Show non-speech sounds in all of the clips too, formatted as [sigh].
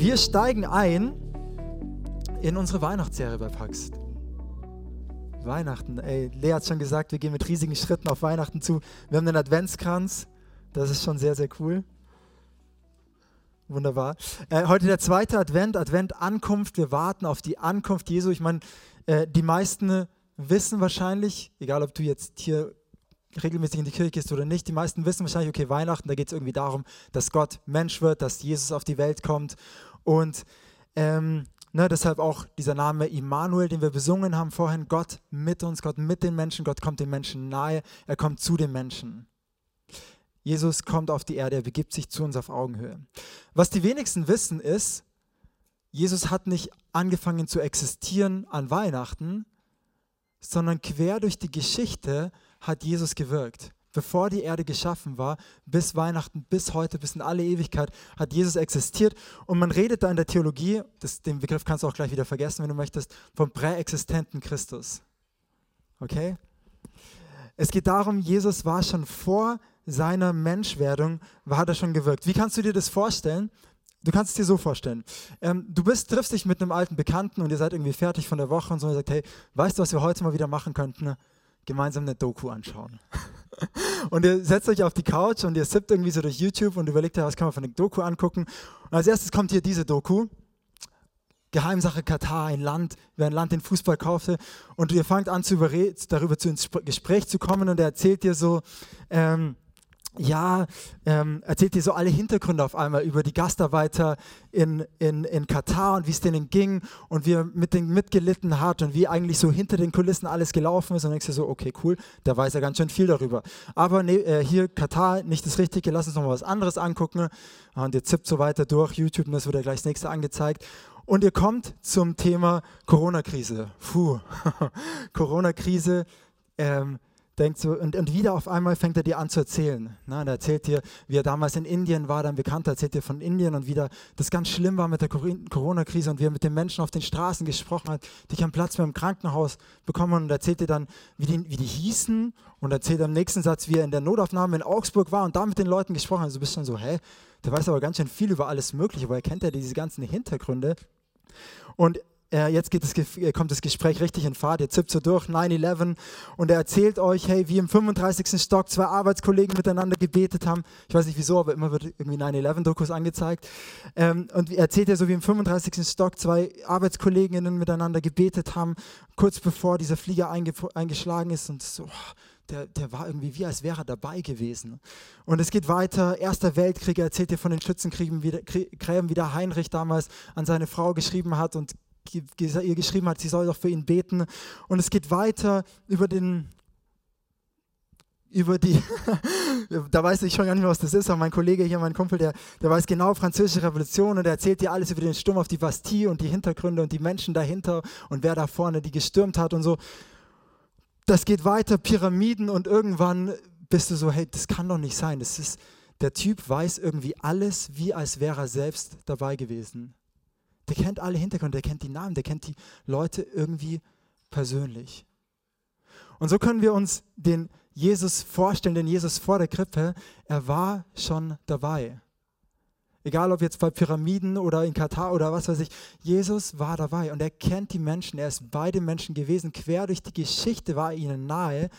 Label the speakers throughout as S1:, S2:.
S1: Wir steigen ein in unsere Weihnachtsserie bei Pax. Weihnachten, ey, Lea hat schon gesagt, wir gehen mit riesigen Schritten auf Weihnachten zu. Wir haben den Adventskranz, das ist schon sehr, sehr cool. Wunderbar. Äh, heute der zweite Advent, Advent Ankunft. Wir warten auf die Ankunft Jesu. Ich meine, äh, die meisten wissen wahrscheinlich, egal ob du jetzt hier regelmäßig in die Kirche gehst oder nicht, die meisten wissen wahrscheinlich, okay, Weihnachten, da geht es irgendwie darum, dass Gott Mensch wird, dass Jesus auf die Welt kommt. Und ähm, ne, deshalb auch dieser Name Immanuel, den wir besungen haben vorhin, Gott mit uns, Gott mit den Menschen, Gott kommt den Menschen nahe, er kommt zu den Menschen. Jesus kommt auf die Erde, er begibt sich zu uns auf Augenhöhe. Was die wenigsten wissen ist, Jesus hat nicht angefangen zu existieren an Weihnachten, sondern quer durch die Geschichte hat Jesus gewirkt. Bevor die Erde geschaffen war, bis Weihnachten, bis heute, bis in alle Ewigkeit, hat Jesus existiert. Und man redet da in der Theologie, das, den Begriff kannst du auch gleich wieder vergessen, wenn du möchtest, vom präexistenten Christus. Okay? Es geht darum, Jesus war schon vor seiner Menschwerdung, hat er schon gewirkt. Wie kannst du dir das vorstellen? Du kannst es dir so vorstellen. Ähm, du bist, triffst dich mit einem alten Bekannten und ihr seid irgendwie fertig von der Woche und so und sagt, hey, weißt du, was wir heute mal wieder machen könnten? Gemeinsam eine Doku anschauen. [laughs] und ihr setzt euch auf die Couch und ihr sippt irgendwie so durch YouTube und überlegt, was kann man von der Doku angucken. Und als erstes kommt hier diese Doku. Geheimsache Katar, ein Land, wer ein Land den Fußball kaufte. Und ihr fangt an, zu darüber zu ins Gespräch zu kommen und er erzählt dir so, ähm, ja, ähm, erzählt dir so alle Hintergründe auf einmal über die Gastarbeiter in, in, in Katar und wie es denen ging und wie er mit denen mitgelitten hat und wie eigentlich so hinter den Kulissen alles gelaufen ist. Und dann denkst du so, okay, cool, da weiß er ganz schön viel darüber. Aber nee, äh, hier Katar, nicht das Richtige, lass uns noch mal was anderes angucken. Und ihr zippt so weiter durch YouTube und das wird ja gleich das nächste angezeigt. Und ihr kommt zum Thema Corona-Krise. Puh, [laughs] Corona-Krise. Ähm, denkt so, und, und wieder auf einmal fängt er dir an zu erzählen. Na, er erzählt dir, wie er damals in Indien war, dann Bekannter erzählt dir von Indien und wieder das ganz schlimm war mit der Corona-Krise und wie er mit den Menschen auf den Straßen gesprochen hat, die keinen Platz mehr im Krankenhaus bekommen und erzählt dir dann, wie die, wie die hießen und erzählt im nächsten Satz, wie er in der Notaufnahme in Augsburg war und da mit den Leuten gesprochen hat. Also du bist dann so, hä, der weiß aber ganz schön viel über alles Mögliche, weil er kennt ja diese ganzen Hintergründe. Und äh, jetzt das, äh, kommt das Gespräch richtig in Fahrt, ihr zippt so durch, 9-11 und er erzählt euch, hey, wie im 35. Stock zwei Arbeitskollegen miteinander gebetet haben. Ich weiß nicht wieso, aber immer wird irgendwie 9-11-Dokus angezeigt. Ähm, und er erzählt ja so, wie im 35. Stock zwei Arbeitskolleginnen miteinander gebetet haben, kurz bevor dieser Flieger einge eingeschlagen ist und so, der, der, war irgendwie wie, als wäre er dabei gewesen. Und es geht weiter. Erster Weltkrieg, er erzählt dir von den Schützenkriegen, wie Gräben, wie der Heinrich damals an seine Frau geschrieben hat und ihr geschrieben hat, sie soll doch für ihn beten. Und es geht weiter über den, über die, [laughs] da weiß ich schon gar nicht mehr, was das ist, aber mein Kollege hier, mein Kumpel, der, der weiß genau französische Revolution und er erzählt dir alles über den Sturm auf die Bastille und die Hintergründe und die Menschen dahinter und wer da vorne die gestürmt hat und so. Das geht weiter, Pyramiden und irgendwann bist du so, hey, das kann doch nicht sein. Das ist, der Typ weiß irgendwie alles, wie als wäre er selbst dabei gewesen. Der kennt alle Hintergründe, der kennt die Namen, der kennt die Leute irgendwie persönlich. Und so können wir uns den Jesus vorstellen, den Jesus vor der Krippe, er war schon dabei. Egal ob jetzt bei Pyramiden oder in Katar oder was weiß ich, Jesus war dabei und er kennt die Menschen, er ist bei den Menschen gewesen, quer durch die Geschichte war er ihnen nahe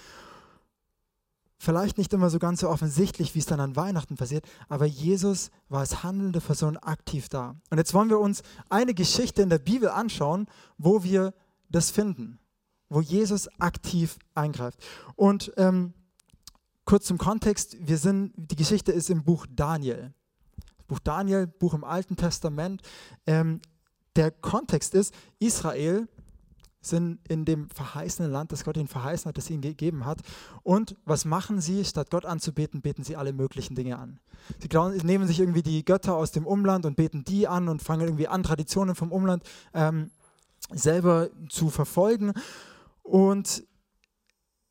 S1: Vielleicht nicht immer so ganz so offensichtlich, wie es dann an Weihnachten passiert, aber Jesus war als handelnde Person aktiv da. Und jetzt wollen wir uns eine Geschichte in der Bibel anschauen, wo wir das finden, wo Jesus aktiv eingreift. Und ähm, kurz zum Kontext, wir sind, die Geschichte ist im Buch Daniel. Buch Daniel, Buch im Alten Testament. Ähm, der Kontext ist, Israel sind in dem verheißenen Land, das Gott ihnen verheißen hat, das ihnen gegeben hat. Und was machen sie? Statt Gott anzubeten, beten sie alle möglichen Dinge an. Sie glauben, nehmen sich irgendwie die Götter aus dem Umland und beten die an und fangen irgendwie an, Traditionen vom Umland ähm, selber zu verfolgen. Und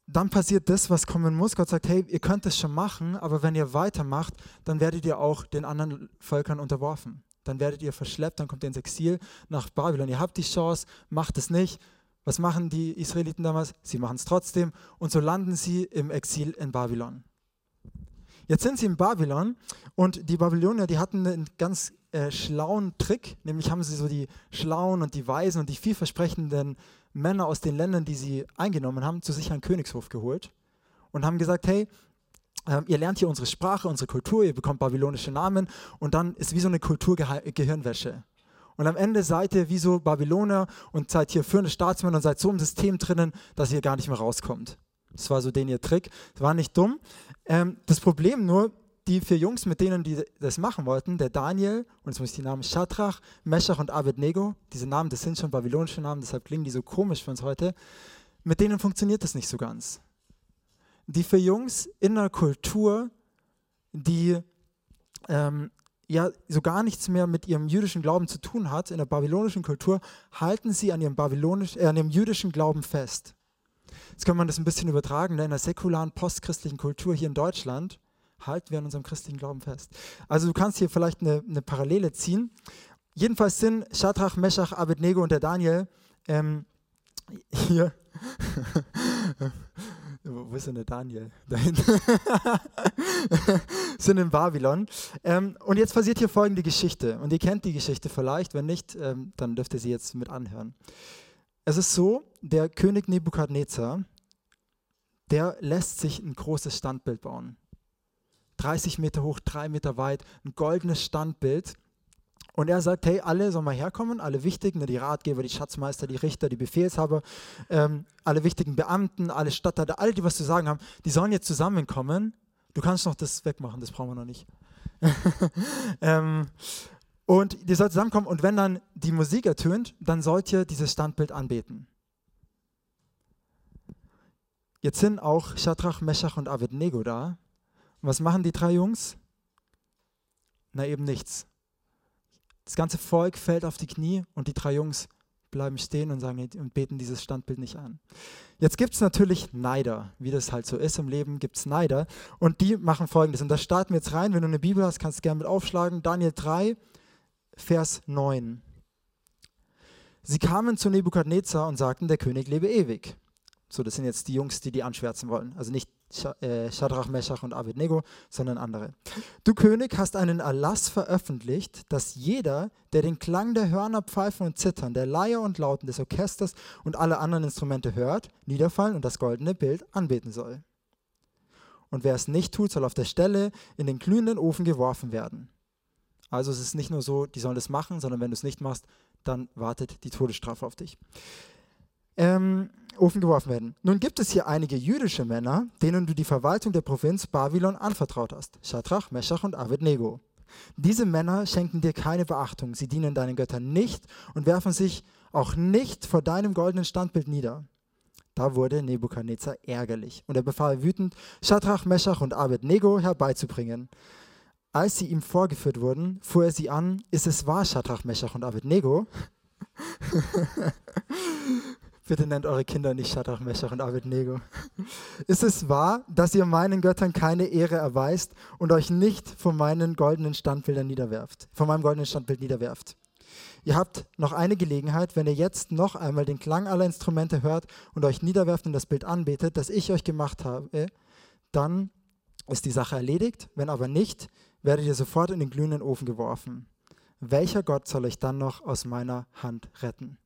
S1: dann passiert das, was kommen muss. Gott sagt, hey, ihr könnt es schon machen, aber wenn ihr weitermacht, dann werdet ihr auch den anderen Völkern unterworfen. Dann werdet ihr verschleppt, dann kommt ihr ins Exil nach Babylon. Ihr habt die Chance, macht es nicht was machen die Israeliten damals? Sie machen es trotzdem und so landen sie im Exil in Babylon. Jetzt sind sie in Babylon und die Babylonier, die hatten ein ganz äh, schlauen Trick, nämlich haben sie so die schlauen und die weisen und die vielversprechenden Männer aus den Ländern, die sie eingenommen haben, zu sich an Königshof geholt und haben gesagt, hey, äh, ihr lernt hier unsere Sprache, unsere Kultur, ihr bekommt babylonische Namen und dann ist wie so eine Kulturgehirnwäsche. Und am Ende seid ihr wie so Babyloner und seid hier führende Staatsmänner und seid so im System drinnen, dass ihr gar nicht mehr rauskommt. Das war so den ihr Trick. Das war nicht dumm. Ähm, das Problem nur, die vier Jungs, mit denen die das machen wollten, der Daniel, und jetzt muss ich die Namen Shadrach, Meshach und Abednego, diese Namen, das sind schon babylonische Namen, deshalb klingen die so komisch für uns heute, mit denen funktioniert das nicht so ganz. Die vier Jungs in einer Kultur, die ähm, ja so gar nichts mehr mit ihrem jüdischen Glauben zu tun hat, in der babylonischen Kultur, halten sie an ihrem, babylonisch, äh, an ihrem jüdischen Glauben fest. Jetzt kann man das ein bisschen übertragen, ne? in der säkularen postchristlichen Kultur hier in Deutschland halten wir an unserem christlichen Glauben fest. Also du kannst hier vielleicht eine, eine Parallele ziehen. Jedenfalls sind Shadrach, Meshach, Abednego und der Daniel ähm, [laughs] hier. Wo ist denn der Daniel? [laughs] Da hinten. [laughs] sind in Babylon. Ähm, und jetzt passiert hier folgende Geschichte. Und ihr kennt die Geschichte vielleicht. Wenn nicht, ähm, dann dürft ihr sie jetzt mit anhören. Es ist so, der König Nebukadnezar, der lässt sich ein großes Standbild bauen. 30 Meter hoch, 3 Meter weit, ein goldenes Standbild. Und er sagt, hey, alle sollen mal herkommen, alle Wichtigen, die Ratgeber, die Schatzmeister, die Richter, die Befehlshaber, ähm, alle wichtigen Beamten, alle Statthalter, alle, die was zu sagen haben, die sollen jetzt zusammenkommen. Du kannst noch das wegmachen, das brauchen wir noch nicht. [laughs] ähm, und die sollt zusammenkommen und wenn dann die Musik ertönt, dann sollt ihr dieses Standbild anbeten. Jetzt sind auch Shadrach, Meshach und Abednego da und was machen die drei Jungs? Na eben nichts. Das ganze Volk fällt auf die Knie und die drei Jungs bleiben stehen und, sagen, und beten dieses Standbild nicht an. Jetzt gibt es natürlich Neider, wie das halt so ist im Leben, gibt es Neider und die machen folgendes. Und da starten wir jetzt rein, wenn du eine Bibel hast, kannst du gerne mit aufschlagen. Daniel 3, Vers 9. Sie kamen zu Nebukadnezar und sagten, der König lebe ewig. So, das sind jetzt die Jungs, die die anschwärzen wollen. Also nicht äh, Shadrach, Meshach und Abednego, sondern andere. Du König hast einen Erlass veröffentlicht, dass jeder, der den Klang der Hörner, Pfeifen und Zittern, der Leier und Lauten des Orchesters und alle anderen Instrumente hört, niederfallen und das goldene Bild anbeten soll. Und wer es nicht tut, soll auf der Stelle in den glühenden Ofen geworfen werden. Also es ist nicht nur so, die sollen das machen, sondern wenn du es nicht machst, dann wartet die Todesstrafe auf dich. Ähm, Ofen geworfen werden. Nun gibt es hier einige jüdische Männer, denen du die Verwaltung der Provinz Babylon anvertraut hast. Shadrach, Meshach und Abednego. Diese Männer schenken dir keine Beachtung, sie dienen deinen Göttern nicht und werfen sich auch nicht vor deinem goldenen Standbild nieder. Da wurde Nebukadnezar ärgerlich und er befahl wütend, Shadrach, Meshach und Abednego herbeizubringen. Als sie ihm vorgeführt wurden, fuhr er sie an, ist es wahr, Shadrach, Meshach und Abednego? [laughs] Bitte nennt eure Kinder nicht Shadrach, Meshach und Abednego. Ist es wahr, dass ihr meinen Göttern keine Ehre erweist und euch nicht von meinen goldenen Standbildern niederwerft, von meinem goldenen Standbild niederwerft? Ihr habt noch eine Gelegenheit, wenn ihr jetzt noch einmal den Klang aller Instrumente hört und euch niederwerft und das Bild anbetet, das ich euch gemacht habe, dann ist die Sache erledigt. Wenn aber nicht, werdet ihr sofort in den glühenden Ofen geworfen. Welcher Gott soll euch dann noch aus meiner Hand retten?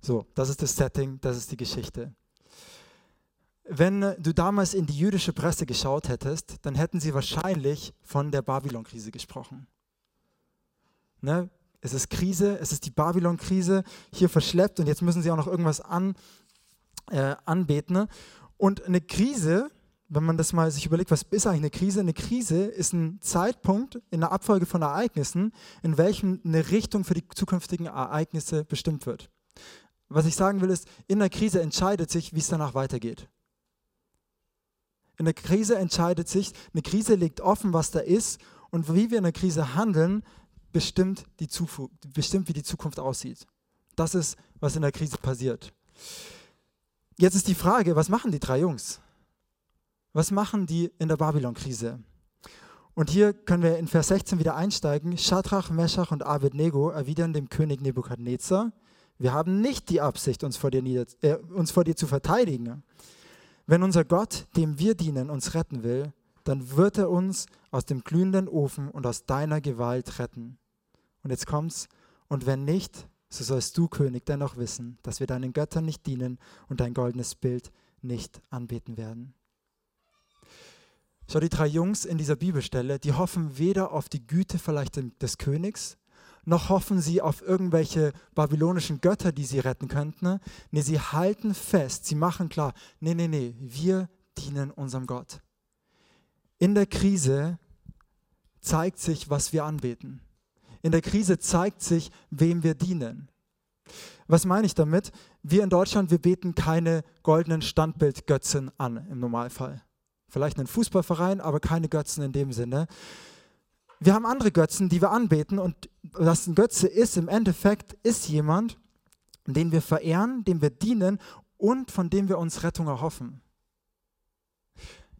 S1: So, das ist das Setting, das ist die Geschichte. Wenn du damals in die jüdische Presse geschaut hättest, dann hätten sie wahrscheinlich von der Babylon-Krise gesprochen. Ne? Es ist Krise, es ist die Babylon-Krise, hier verschleppt und jetzt müssen sie auch noch irgendwas an, äh, anbeten. Ne? Und eine Krise, wenn man das mal sich überlegt, was ist eigentlich eine Krise? Eine Krise ist ein Zeitpunkt in der Abfolge von Ereignissen, in welchem eine Richtung für die zukünftigen Ereignisse bestimmt wird. Was ich sagen will, ist, in der Krise entscheidet sich, wie es danach weitergeht. In der Krise entscheidet sich, eine Krise legt offen, was da ist und wie wir in der Krise handeln, bestimmt, die bestimmt wie die Zukunft aussieht. Das ist, was in der Krise passiert. Jetzt ist die Frage, was machen die drei Jungs? Was machen die in der Babylon-Krise? Und hier können wir in Vers 16 wieder einsteigen. Shadrach, Meshach und Abednego erwidern dem König Nebukadnezar, wir haben nicht die Absicht, uns vor, dir äh, uns vor dir zu verteidigen. Wenn unser Gott, dem wir dienen, uns retten will, dann wird er uns aus dem glühenden Ofen und aus deiner Gewalt retten. Und jetzt kommt's, und wenn nicht, so sollst du, König, dennoch wissen, dass wir deinen Göttern nicht dienen und dein goldenes Bild nicht anbeten werden. Schau, die drei Jungs in dieser Bibelstelle, die hoffen weder auf die Güte vielleicht des Königs, noch hoffen sie auf irgendwelche babylonischen Götter, die sie retten könnten. Nee, sie halten fest, sie machen klar, nee, nee, nee, wir dienen unserem Gott. In der Krise zeigt sich, was wir anbeten. In der Krise zeigt sich, wem wir dienen. Was meine ich damit? Wir in Deutschland, wir beten keine goldenen Standbildgötzen an im Normalfall. Vielleicht einen Fußballverein, aber keine Götzen in dem Sinne. Wir haben andere Götzen, die wir anbeten und was ein Götze ist, im Endeffekt ist jemand, den wir verehren, dem wir dienen und von dem wir uns Rettung erhoffen.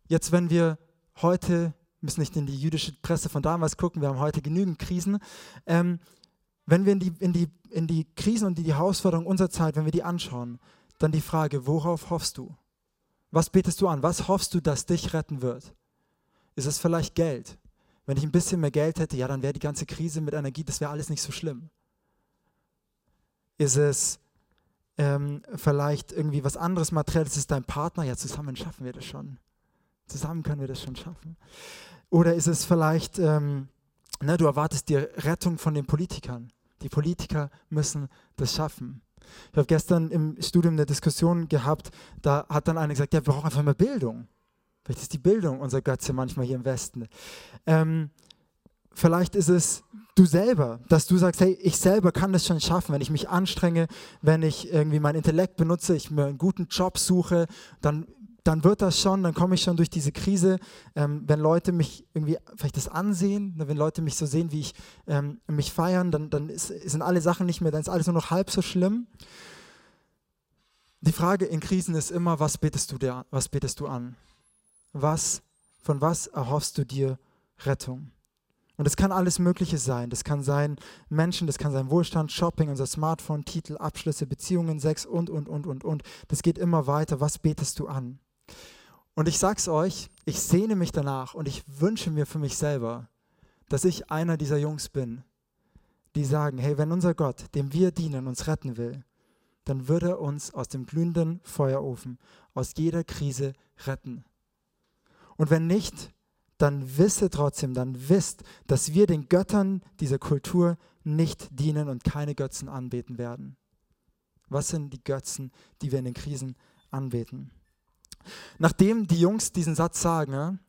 S1: Jetzt, wenn wir heute müssen nicht in die jüdische Presse von damals gucken, wir haben heute genügend Krisen. Ähm, wenn wir in die, in, die, in die Krisen und die, die Herausforderungen unserer Zeit, wenn wir die anschauen, dann die Frage, worauf hoffst du? Was betest du an? Was hoffst du, dass dich retten wird? Ist es vielleicht Geld? Wenn ich ein bisschen mehr Geld hätte, ja, dann wäre die ganze Krise mit Energie, das wäre alles nicht so schlimm. Ist es ähm, vielleicht irgendwie was anderes Materielles? Ist es dein Partner? Ja, zusammen schaffen wir das schon. Zusammen können wir das schon schaffen. Oder ist es vielleicht, ähm, ne, du erwartest dir Rettung von den Politikern. Die Politiker müssen das schaffen. Ich habe gestern im Studium eine Diskussion gehabt, da hat dann einer gesagt, ja, wir brauchen einfach mehr Bildung. Vielleicht ist die Bildung unser Götze manchmal hier im Westen. Ähm, vielleicht ist es du selber, dass du sagst, hey, ich selber kann das schon schaffen, wenn ich mich anstrenge, wenn ich irgendwie mein Intellekt benutze, ich mir einen guten Job suche, dann dann wird das schon, dann komme ich schon durch diese Krise, ähm, wenn Leute mich irgendwie vielleicht das ansehen, ne, wenn Leute mich so sehen, wie ich ähm, mich feiern, dann, dann ist, sind alle Sachen nicht mehr, dann ist alles nur noch halb so schlimm. Die Frage in Krisen ist immer, was betest du, dir, was betest du an? Was, von was erhoffst du dir Rettung? Und es kann alles Mögliche sein. Das kann sein Menschen, das kann sein Wohlstand, Shopping, unser Smartphone, Titel, Abschlüsse, Beziehungen, Sex und, und, und, und, und. Das geht immer weiter. Was betest du an? Und ich sag's euch, ich sehne mich danach und ich wünsche mir für mich selber, dass ich einer dieser Jungs bin, die sagen, hey, wenn unser Gott, dem wir dienen, uns retten will, dann wird er uns aus dem glühenden Feuerofen, aus jeder Krise retten. Und wenn nicht, dann wisse trotzdem, dann wisst, dass wir den Göttern dieser Kultur nicht dienen und keine Götzen anbeten werden. Was sind die Götzen, die wir in den Krisen anbeten? Nachdem die Jungs diesen Satz sagen,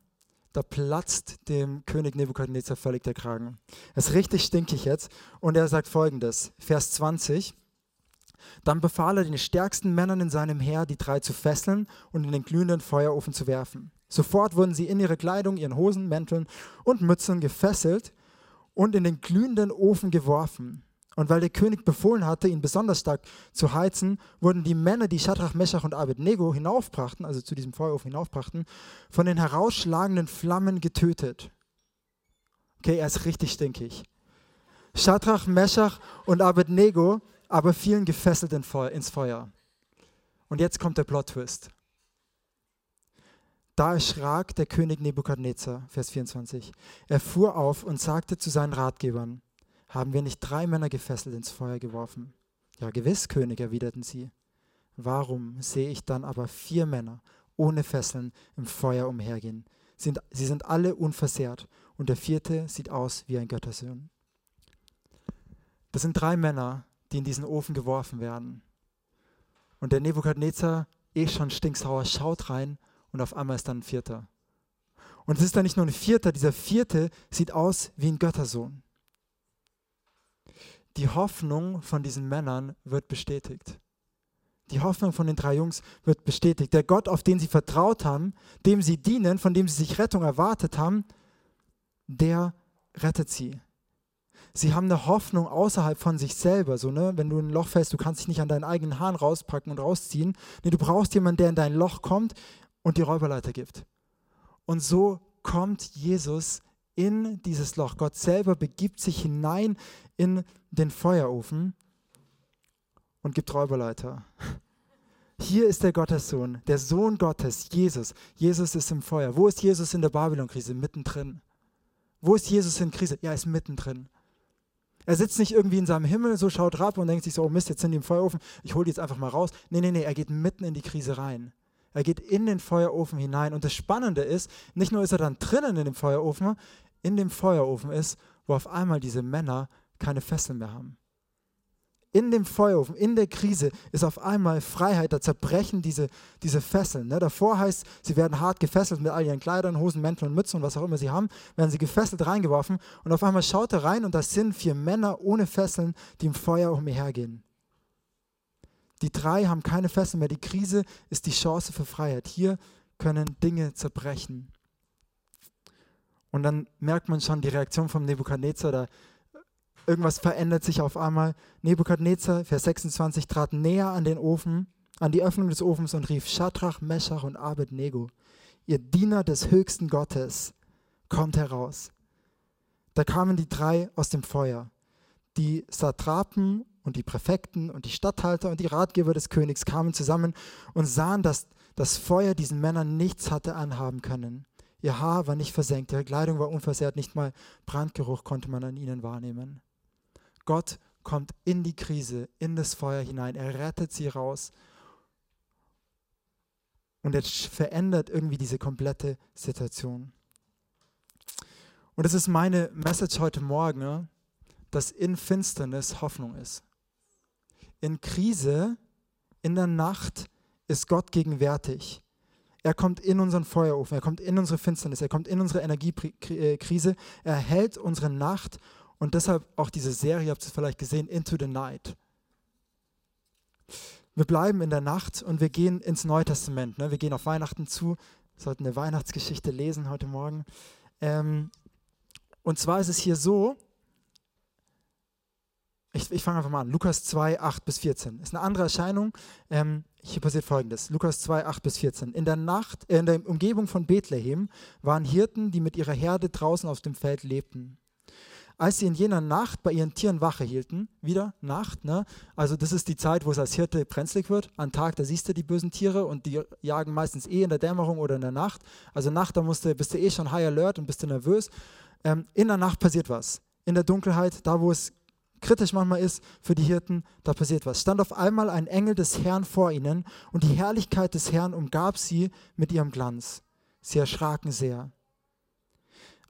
S1: da platzt dem König Nebukadnezar völlig der Kragen. Es ist richtig stinkig jetzt. Und er sagt folgendes, Vers 20. Dann befahl er den stärksten Männern in seinem Heer, die drei zu fesseln und in den glühenden Feuerofen zu werfen. Sofort wurden sie in ihre Kleidung, ihren Hosen, Mänteln und Mützen gefesselt und in den glühenden Ofen geworfen. Und weil der König befohlen hatte, ihn besonders stark zu heizen, wurden die Männer, die Shadrach, Meshach und Abednego hinaufbrachten, also zu diesem Feuerofen hinaufbrachten, von den herausschlagenden Flammen getötet. Okay, er ist richtig stinkig. Shadrach, Meshach und Abednego aber fielen gefesselt ins Feuer. Und jetzt kommt der Plot-Twist. Da erschrak der König Nebukadnezar, Vers 24. Er fuhr auf und sagte zu seinen Ratgebern, haben wir nicht drei Männer gefesselt ins Feuer geworfen? Ja, gewiss, König, erwiderten sie. Warum sehe ich dann aber vier Männer ohne Fesseln im Feuer umhergehen? Sind, sie sind alle unversehrt und der vierte sieht aus wie ein Göttersohn. Das sind drei Männer, die in diesen Ofen geworfen werden. Und der Nebukadnezar, eh schon stinksauer, schaut rein und auf einmal ist dann ein Vierter. Und es ist dann nicht nur ein Vierter, dieser Vierte sieht aus wie ein Göttersohn die Hoffnung von diesen Männern wird bestätigt. Die Hoffnung von den drei Jungs wird bestätigt. Der Gott, auf den sie vertraut haben, dem sie dienen, von dem sie sich Rettung erwartet haben, der rettet sie. Sie haben eine Hoffnung außerhalb von sich selber. So, ne? Wenn du in ein Loch fällst, du kannst dich nicht an deinen eigenen Haaren rauspacken und rausziehen. Nee, du brauchst jemanden, der in dein Loch kommt und die Räuberleiter gibt. Und so kommt Jesus in dieses Loch. Gott selber begibt sich hinein in den Feuerofen und gibt Räuberleiter. Hier ist der Gottessohn, der Sohn Gottes, Jesus. Jesus ist im Feuer. Wo ist Jesus in der Babylon-Krise? Mittendrin. Wo ist Jesus in Krise? Ja, er ist mittendrin. Er sitzt nicht irgendwie in seinem Himmel, so schaut rab und denkt sich so, oh Mist, jetzt sind die im Feuerofen, ich hole die jetzt einfach mal raus. Nee, nee, nee, er geht mitten in die Krise rein. Er geht in den Feuerofen hinein. Und das Spannende ist, nicht nur ist er dann drinnen in dem Feuerofen, in dem Feuerofen ist, wo auf einmal diese Männer keine Fesseln mehr haben in dem Feuerofen, in der Krise ist auf einmal Freiheit, da zerbrechen diese, diese Fesseln. Ne? Davor heißt, sie werden hart gefesselt mit all ihren Kleidern, Hosen, Mänteln und Mützen und was auch immer sie haben, werden sie gefesselt reingeworfen und auf einmal schaut er rein und das sind vier Männer ohne Fesseln, die im Feuer umhergehen. Die drei haben keine Fesseln mehr. Die Krise ist die Chance für Freiheit. Hier können Dinge zerbrechen. Und dann merkt man schon die Reaktion vom Nebukadnezar, da Irgendwas verändert sich auf einmal. Nebukadnezar, Vers 26, trat näher an den Ofen, an die Öffnung des Ofens und rief: Shadrach, Meshach und Abednego, ihr Diener des höchsten Gottes, kommt heraus. Da kamen die drei aus dem Feuer. Die Satrapen und die Präfekten und die Statthalter und die Ratgeber des Königs kamen zusammen und sahen, dass das Feuer diesen Männern nichts hatte anhaben können. Ihr Haar war nicht versenkt, ihre Kleidung war unversehrt, nicht mal Brandgeruch konnte man an ihnen wahrnehmen. Gott kommt in die Krise, in das Feuer hinein. Er rettet sie raus. Und er verändert irgendwie diese komplette Situation. Und das ist meine Message heute Morgen, dass in Finsternis Hoffnung ist. In Krise, in der Nacht ist Gott gegenwärtig. Er kommt in unseren Feuerofen, er kommt in unsere Finsternis, er kommt in unsere Energiekrise, er hält unsere Nacht und deshalb auch diese Serie, habt ihr es vielleicht gesehen, Into the Night. Wir bleiben in der Nacht und wir gehen ins Neue Testament. Ne? Wir gehen auf Weihnachten zu. Sollten eine Weihnachtsgeschichte lesen heute Morgen. Ähm, und zwar ist es hier so, ich, ich fange einfach mal an. Lukas 2, 8 bis 14. Ist eine andere Erscheinung. Ähm, hier passiert folgendes: Lukas 2, 8 bis 14. In der Nacht, äh, in der Umgebung von Bethlehem waren Hirten, die mit ihrer Herde draußen auf dem Feld lebten als sie in jener Nacht bei ihren Tieren Wache hielten, wieder Nacht, ne? also das ist die Zeit, wo es als Hirte brenzlig wird. Am Tag, da siehst du die bösen Tiere und die jagen meistens eh in der Dämmerung oder in der Nacht. Also Nacht, da musst du, bist du eh schon high alert und bist du nervös. Ähm, in der Nacht passiert was. In der Dunkelheit, da wo es kritisch manchmal ist für die Hirten, da passiert was. Stand auf einmal ein Engel des Herrn vor ihnen und die Herrlichkeit des Herrn umgab sie mit ihrem Glanz. Sie erschraken sehr.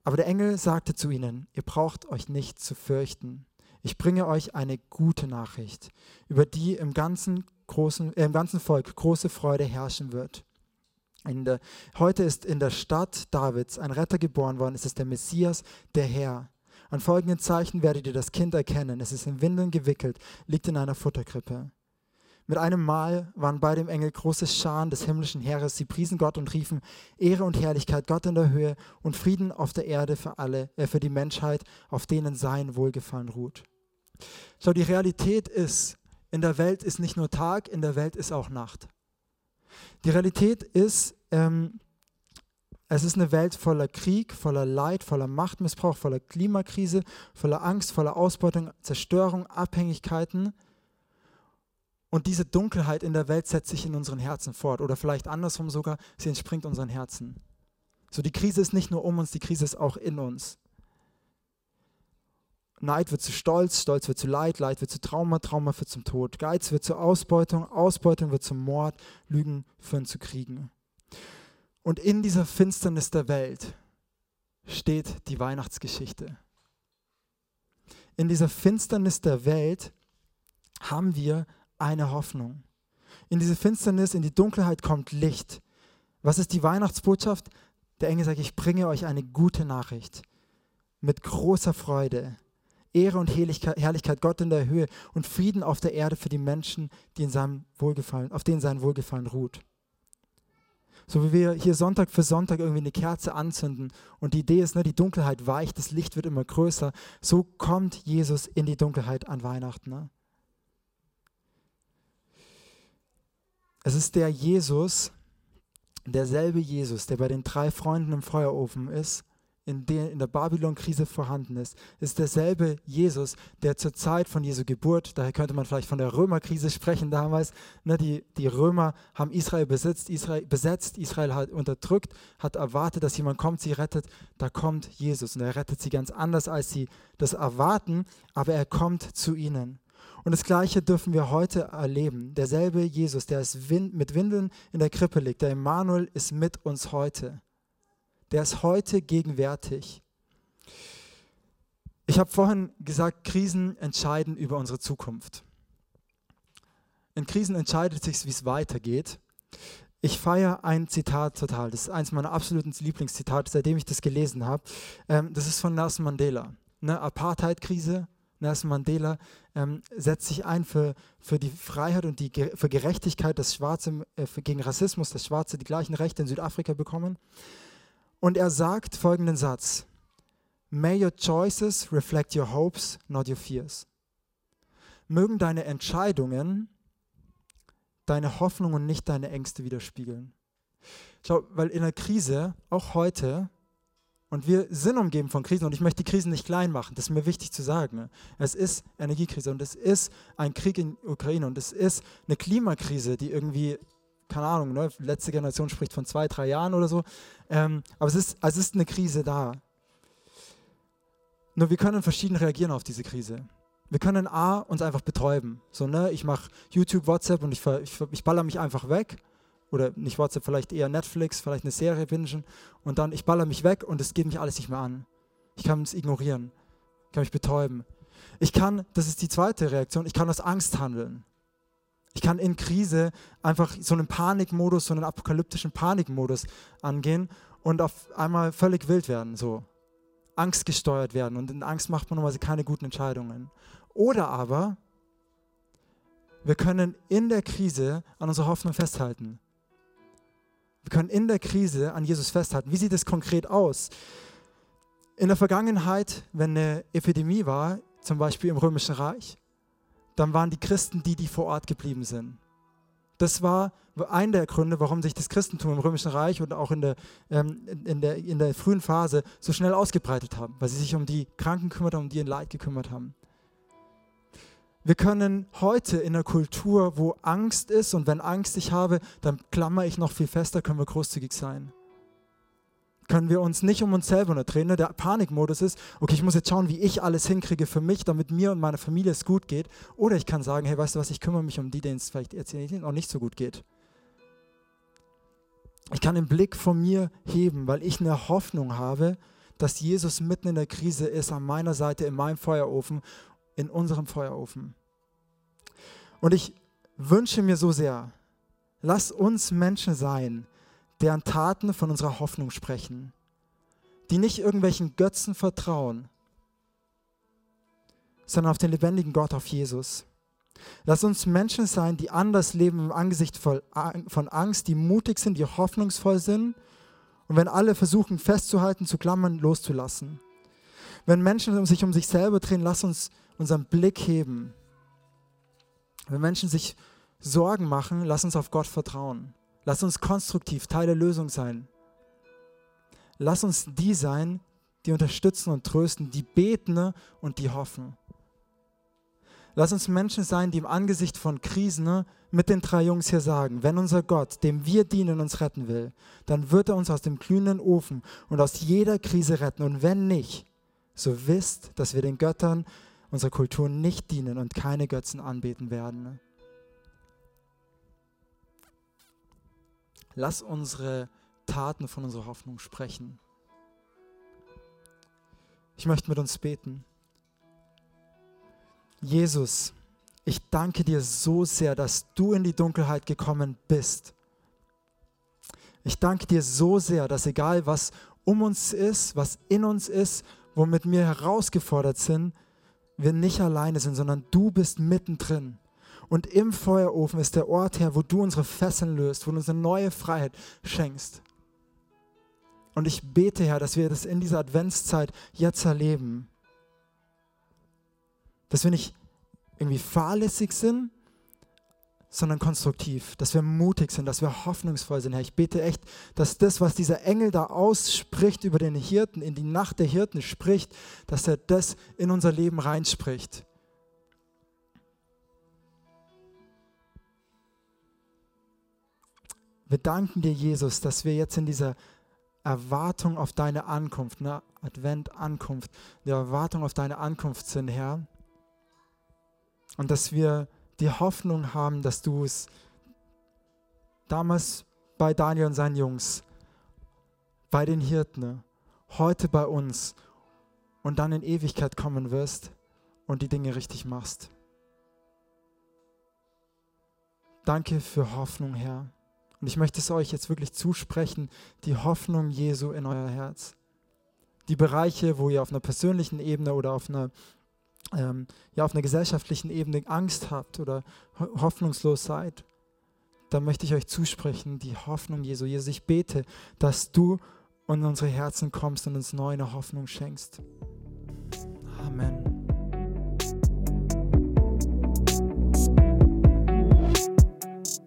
S1: Aber der Engel sagte zu ihnen, ihr braucht euch nicht zu fürchten. Ich bringe euch eine gute Nachricht, über die im ganzen, großen, äh, im ganzen Volk große Freude herrschen wird. Der, heute ist in der Stadt Davids ein Retter geboren worden, es ist der Messias, der Herr. An folgenden Zeichen werdet ihr das Kind erkennen. Es ist in Windeln gewickelt, liegt in einer Futterkrippe. Mit einem Mal waren bei dem Engel große Scharen des himmlischen Heeres. Sie priesen Gott und riefen Ehre und Herrlichkeit Gott in der Höhe und Frieden auf der Erde für alle, äh, für die Menschheit, auf denen sein Wohlgefallen ruht. Schau, die Realität ist, in der Welt ist nicht nur Tag, in der Welt ist auch Nacht. Die Realität ist, ähm, es ist eine Welt voller Krieg, voller Leid, voller Machtmissbrauch, voller Klimakrise, voller Angst, voller Ausbeutung, Zerstörung, Abhängigkeiten. Und diese Dunkelheit in der Welt setzt sich in unseren Herzen fort. Oder vielleicht andersrum sogar, sie entspringt unseren Herzen. So, die Krise ist nicht nur um uns, die Krise ist auch in uns. Neid wird zu Stolz, Stolz wird zu Leid, Leid wird zu Trauma, Trauma wird zum Tod. Geiz wird zur Ausbeutung, Ausbeutung wird zum Mord, Lügen führen zu Kriegen. Und in dieser Finsternis der Welt steht die Weihnachtsgeschichte. In dieser Finsternis der Welt haben wir eine Hoffnung. In diese Finsternis, in die Dunkelheit kommt Licht. Was ist die Weihnachtsbotschaft? Der Engel sagt, ich bringe euch eine gute Nachricht mit großer Freude. Ehre und Herrlichkeit Gott in der Höhe und Frieden auf der Erde für die Menschen, die in seinem Wohlgefallen, auf denen sein Wohlgefallen ruht. So wie wir hier Sonntag für Sonntag irgendwie eine Kerze anzünden und die Idee ist, ne, die Dunkelheit weicht, das Licht wird immer größer, so kommt Jesus in die Dunkelheit an Weihnachten. Ne? Es ist der Jesus, derselbe Jesus, der bei den drei Freunden im Feuerofen ist, in der, in der Babylon-Krise vorhanden ist, ist derselbe Jesus, der zur Zeit von Jesu Geburt, daher könnte man vielleicht von der Römerkrise sprechen damals, ne, die, die Römer haben Israel besetzt, Israel besetzt, Israel hat unterdrückt, hat erwartet, dass jemand kommt, sie rettet, da kommt Jesus und er rettet sie ganz anders, als sie das erwarten, aber er kommt zu ihnen. Und das Gleiche dürfen wir heute erleben. Derselbe Jesus, der ist mit Windeln in der Krippe liegt, der Emmanuel ist mit uns heute der ist heute gegenwärtig. Ich habe vorhin gesagt, Krisen entscheiden über unsere Zukunft. In Krisen entscheidet sich, wie es weitergeht. Ich feiere ein Zitat total. Das ist eines meiner absoluten Lieblingszitate, seitdem ich das gelesen habe. Ähm, das ist von Nelson Mandela. Ne, Apartheid-Krise. Nelson Mandela ähm, setzt sich ein für, für die Freiheit und die, für Gerechtigkeit, dass Schwarze äh, gegen Rassismus, dass Schwarze die gleichen Rechte in Südafrika bekommen. Und er sagt folgenden Satz: May your choices reflect your hopes, not your fears. Mögen deine Entscheidungen deine Hoffnungen und nicht deine Ängste widerspiegeln. Schau, weil in der Krise, auch heute, und wir sind umgeben von Krisen und ich möchte die Krisen nicht klein machen, das ist mir wichtig zu sagen. Es ist Energiekrise und es ist ein Krieg in Ukraine und es ist eine Klimakrise, die irgendwie keine Ahnung, ne, letzte Generation spricht von zwei, drei Jahren oder so. Ähm, aber es ist, es ist eine Krise da. Nur wir können verschieden reagieren auf diese Krise. Wir können A, uns einfach betäuben. So, ne, ich mache YouTube, WhatsApp und ich, ich, ich baller mich einfach weg. Oder nicht WhatsApp, vielleicht eher Netflix, vielleicht eine Serie bingen. Und dann, ich baller mich weg und es geht mich alles nicht mehr an. Ich kann es ignorieren. Ich kann mich betäuben. Ich kann, das ist die zweite Reaktion, ich kann aus Angst handeln. Ich kann in Krise einfach so einen Panikmodus, so einen apokalyptischen Panikmodus angehen und auf einmal völlig wild werden, so angstgesteuert werden. Und in Angst macht man normalerweise keine guten Entscheidungen. Oder aber wir können in der Krise an unserer Hoffnung festhalten. Wir können in der Krise an Jesus festhalten. Wie sieht es konkret aus? In der Vergangenheit, wenn eine Epidemie war, zum Beispiel im Römischen Reich, dann waren die Christen die, die vor Ort geblieben sind. Das war einer der Gründe, warum sich das Christentum im Römischen Reich und auch in der, ähm, in, der, in der frühen Phase so schnell ausgebreitet haben, weil sie sich um die Kranken gekümmert haben, um die in Leid gekümmert haben. Wir können heute in einer Kultur, wo Angst ist und wenn Angst ich habe, dann klammer ich noch viel fester, können wir großzügig sein können wir uns nicht um uns selber nur drehen. Ne? Der Panikmodus ist, okay, ich muss jetzt schauen, wie ich alles hinkriege für mich, damit mir und meiner Familie es gut geht. Oder ich kann sagen, hey, weißt du was, ich kümmere mich um die, denen es vielleicht jetzt noch nicht so gut geht. Ich kann den Blick von mir heben, weil ich eine Hoffnung habe, dass Jesus mitten in der Krise ist, an meiner Seite, in meinem Feuerofen, in unserem Feuerofen. Und ich wünsche mir so sehr, lass uns Menschen sein, deren Taten von unserer Hoffnung sprechen, die nicht irgendwelchen Götzen vertrauen, sondern auf den lebendigen Gott, auf Jesus. Lass uns Menschen sein, die anders leben im Angesicht von Angst, die mutig sind, die hoffnungsvoll sind und wenn alle versuchen festzuhalten, zu klammern, loszulassen. Wenn Menschen sich um sich selber drehen, lass uns unseren Blick heben. Wenn Menschen sich Sorgen machen, lass uns auf Gott vertrauen. Lass uns konstruktiv Teil der Lösung sein. Lass uns die sein, die unterstützen und trösten, die beten und die hoffen. Lass uns Menschen sein, die im Angesicht von Krisen mit den drei Jungs hier sagen, wenn unser Gott, dem wir dienen, uns retten will, dann wird er uns aus dem glühenden Ofen und aus jeder Krise retten. Und wenn nicht, so wisst, dass wir den Göttern unserer Kultur nicht dienen und keine Götzen anbeten werden. Lass unsere Taten von unserer Hoffnung sprechen. Ich möchte mit uns beten. Jesus, ich danke dir so sehr, dass du in die Dunkelheit gekommen bist. Ich danke dir so sehr, dass egal was um uns ist, was in uns ist, womit wir herausgefordert sind, wir nicht alleine sind, sondern du bist mittendrin. Und im Feuerofen ist der Ort her, wo du unsere Fesseln löst, wo du uns eine neue Freiheit schenkst. Und ich bete, Herr, dass wir das in dieser Adventszeit jetzt erleben. Dass wir nicht irgendwie fahrlässig sind, sondern konstruktiv, dass wir mutig sind, dass wir hoffnungsvoll sind, Herr. Ich bete echt, dass das, was dieser Engel da ausspricht über den Hirten, in die Nacht der Hirten spricht, dass er das in unser Leben reinspricht. Wir danken dir, Jesus, dass wir jetzt in dieser Erwartung auf deine Ankunft, ne? Advent, Ankunft, der Erwartung auf deine Ankunft sind, Herr. Und dass wir die Hoffnung haben, dass du es damals bei Daniel und seinen Jungs, bei den Hirten, heute bei uns und dann in Ewigkeit kommen wirst und die Dinge richtig machst. Danke für Hoffnung, Herr. Und ich möchte es euch jetzt wirklich zusprechen, die Hoffnung Jesu in euer Herz. Die Bereiche, wo ihr auf einer persönlichen Ebene oder auf einer, ähm, ja, auf einer gesellschaftlichen Ebene Angst habt oder hoffnungslos seid, da möchte ich euch zusprechen, die Hoffnung Jesu. Jesus, ich bete, dass du in unsere Herzen kommst und uns neu eine Hoffnung schenkst. Amen.